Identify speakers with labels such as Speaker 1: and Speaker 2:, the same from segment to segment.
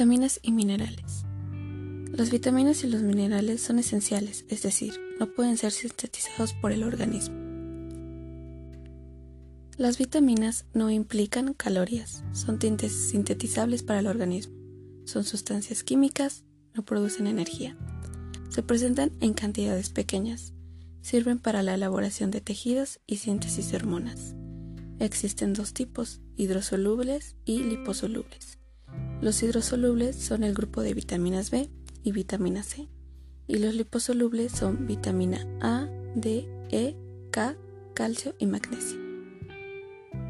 Speaker 1: Vitaminas y minerales. Las vitaminas y los minerales son esenciales, es decir, no pueden ser sintetizados por el organismo. Las vitaminas no implican calorías, son sintetizables para el organismo, son sustancias químicas, no producen energía. Se presentan en cantidades pequeñas, sirven para la elaboración de tejidos y síntesis de hormonas. Existen dos tipos, hidrosolubles y liposolubles. Los hidrosolubles son el grupo de vitaminas B y vitamina C, y los liposolubles son vitamina A, D, E, K, calcio y magnesio.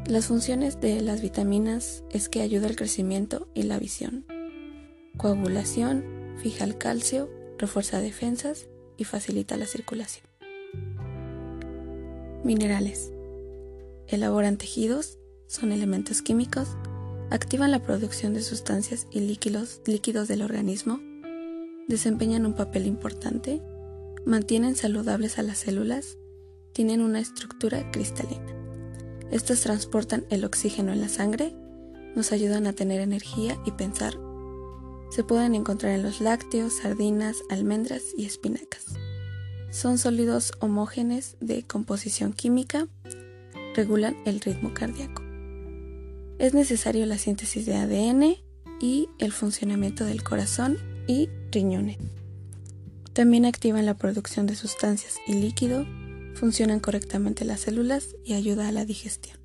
Speaker 1: Las funciones de las vitaminas es que ayuda al crecimiento y la visión, coagulación, fija el calcio, refuerza defensas y facilita la circulación. Minerales. Elaboran tejidos, son elementos químicos, activan la producción de sustancias y líquidos, líquidos del organismo, desempeñan un papel importante, mantienen saludables a las células, tienen una estructura cristalina. Estas transportan el oxígeno en la sangre, nos ayudan a tener energía y pensar. Se pueden encontrar en los lácteos, sardinas, almendras y espinacas. Son sólidos homógenes de composición química, regulan el ritmo cardíaco. Es necesario la síntesis de ADN y el funcionamiento del corazón y riñones. También activan la producción de sustancias y líquido, funcionan correctamente las células y ayuda a la digestión.